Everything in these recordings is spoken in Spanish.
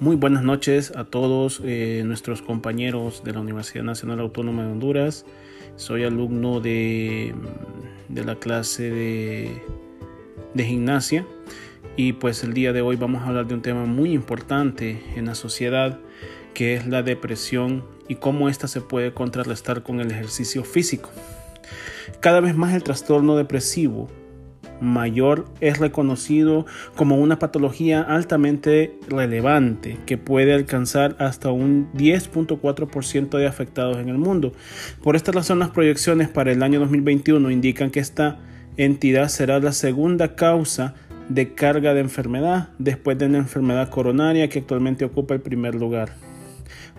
Muy buenas noches a todos eh, nuestros compañeros de la Universidad Nacional Autónoma de Honduras. Soy alumno de, de la clase de, de, gimnasia y pues el día de hoy vamos a hablar de un tema muy importante en la sociedad que es la depresión y cómo ésta se puede contrarrestar con el ejercicio físico. Cada vez más el trastorno depresivo mayor es reconocido como una patología altamente relevante que puede alcanzar hasta un 10.4% de afectados en el mundo. Por esta razón las proyecciones para el año 2021 indican que esta entidad será la segunda causa de carga de enfermedad después de una enfermedad coronaria que actualmente ocupa el primer lugar.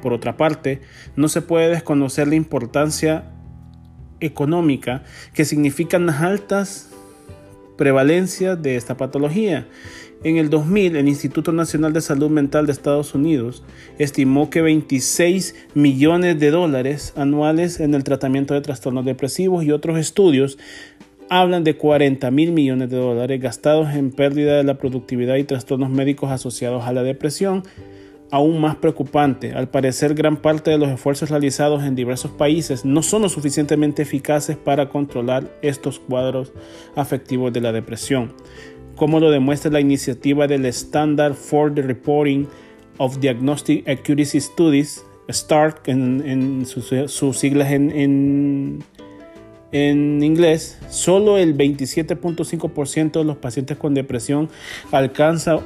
Por otra parte, no se puede desconocer la importancia económica que significan las altas prevalencia de esta patología. En el 2000, el Instituto Nacional de Salud Mental de Estados Unidos estimó que 26 millones de dólares anuales en el tratamiento de trastornos depresivos y otros estudios hablan de 40 mil millones de dólares gastados en pérdida de la productividad y trastornos médicos asociados a la depresión, aún más preocupante. Al parecer, gran parte de los esfuerzos realizados en diversos países no son lo suficientemente eficaces para controlar estos cuadros afectivos de la depresión, como lo demuestra la iniciativa del Standard for the Reporting of Diagnostic Accuracy Studies, START en, sus, siglas en, en inglés, solo el 27.5% de los pacientes con depresión alcanza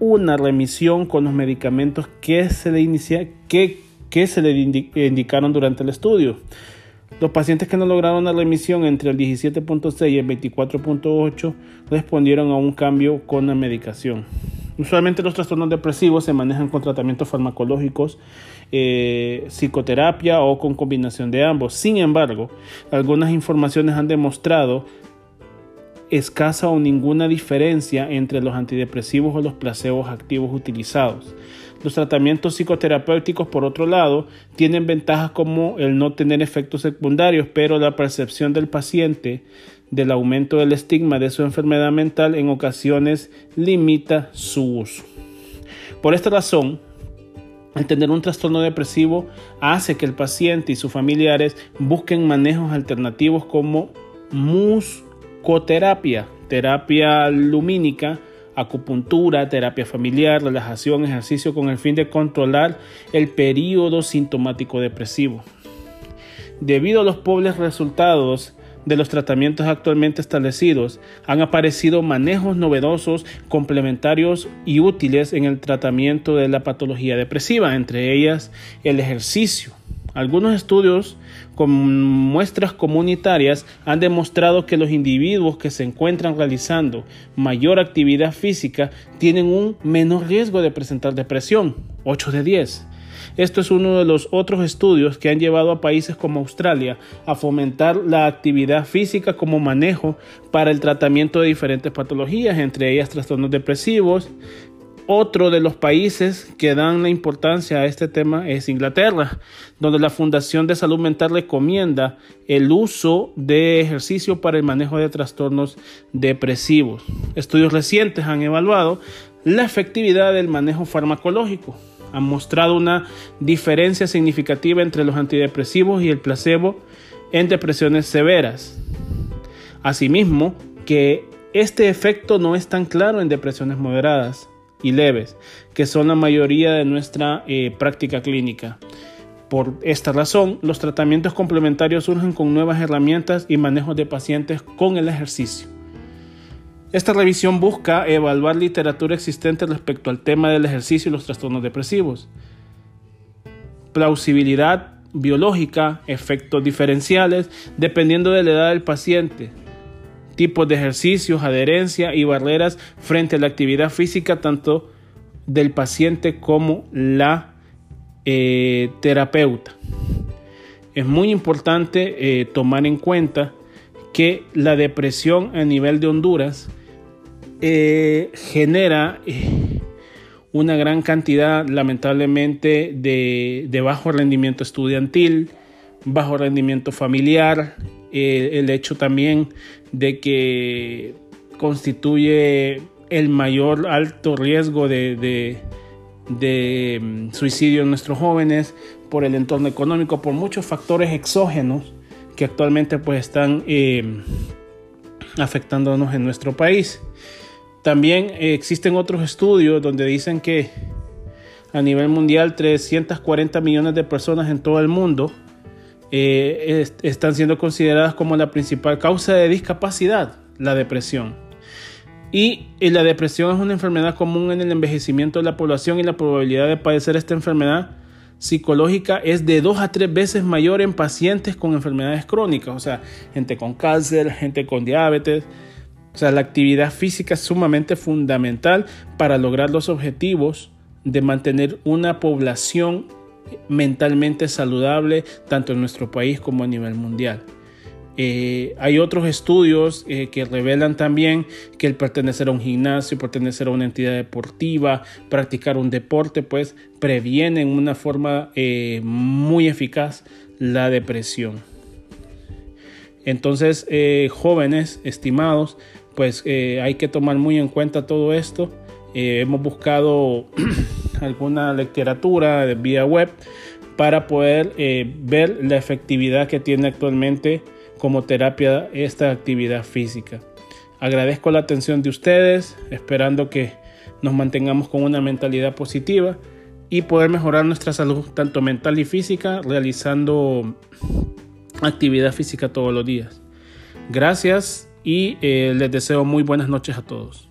una remisión con los medicamentos que se le, inicia, que, que se le indicaron durante el estudio. Los pacientes que no lograron la remisión entre el 17.6 y el 24.8 respondieron a un cambio con la medicación. Usualmente los trastornos depresivos se manejan con tratamientos farmacológicos, eh, psicoterapia o con combinación de ambos. Sin embargo, algunas informaciones han demostrado escasa o ninguna diferencia entre los antidepresivos o los placebos activos utilizados. Los tratamientos psicoterapéuticos, por otro lado, tienen ventajas como el no tener efectos secundarios, pero la percepción del paciente del aumento del estigma de su enfermedad mental en ocasiones limita su uso. Por esta razón, el tener un trastorno depresivo hace que el paciente y sus familiares busquen manejos alternativos como mus Psicoterapia, terapia lumínica, acupuntura, terapia familiar, relajación, ejercicio con el fin de controlar el periodo sintomático depresivo. Debido a los pobres resultados de los tratamientos actualmente establecidos, han aparecido manejos novedosos, complementarios y útiles en el tratamiento de la patología depresiva, entre ellas el ejercicio, algunos estudios con muestras comunitarias han demostrado que los individuos que se encuentran realizando mayor actividad física tienen un menor riesgo de presentar depresión, 8 de 10. Esto es uno de los otros estudios que han llevado a países como Australia a fomentar la actividad física como manejo para el tratamiento de diferentes patologías, entre ellas trastornos depresivos, otro de los países que dan la importancia a este tema es Inglaterra, donde la Fundación de Salud Mental recomienda el uso de ejercicio para el manejo de trastornos depresivos. Estudios recientes han evaluado la efectividad del manejo farmacológico. Han mostrado una diferencia significativa entre los antidepresivos y el placebo en depresiones severas. Asimismo, que este efecto no es tan claro en depresiones moderadas y leves, que son la mayoría de nuestra eh, práctica clínica. Por esta razón, los tratamientos complementarios surgen con nuevas herramientas y manejos de pacientes con el ejercicio. Esta revisión busca evaluar literatura existente respecto al tema del ejercicio y los trastornos depresivos. Plausibilidad biológica, efectos diferenciales, dependiendo de la edad del paciente, tipos de ejercicios, adherencia y barreras frente a la actividad física tanto del paciente como la eh, terapeuta. Es muy importante eh, tomar en cuenta que la depresión a nivel de Honduras eh, genera una gran cantidad, lamentablemente, de, de bajo rendimiento estudiantil, bajo rendimiento familiar, eh, el hecho también de que constituye el mayor alto riesgo de, de mm, suicidio en nuestros jóvenes, por el entorno económico, por muchos factores exógenos que actualmente pues están eh, afectándonos en nuestro país. También eh, existen otros estudios donde dicen que a nivel mundial 340 millones de personas en todo el mundo eh, están siendo consideradas como la principal causa de discapacidad, la depresión. Y, y, la depresión es una enfermedad común en el envejecimiento de la población y la probabilidad de padecer esta enfermedad psicológica es de dos a tres veces mayor en pacientes con enfermedades crónicas, o sea, gente con cáncer, gente con diabetes. O sea, la actividad física es sumamente fundamental para lograr los objetivos de mantener una población mentalmente saludable tanto en nuestro país como a nivel mundial. Eh, hay otros estudios eh, que revelan también que el pertenecer a un gimnasio, pertenecer a una entidad deportiva, practicar un deporte, pues previene en una forma eh, muy eficaz la depresión. Entonces, jóvenes estimados, pues hay que tomar muy en cuenta todo esto. hemos buscado alguna literatura de vía web para poder ver la efectividad que tiene actualmente como terapia esta actividad física. Agradezco la atención de ustedes, esperando que nos mantengamos con una mentalidad positiva y poder mejorar nuestra salud tanto mental y física realizando actividad física todos los días. Gracias y eh, les deseo muy buenas noches a todos.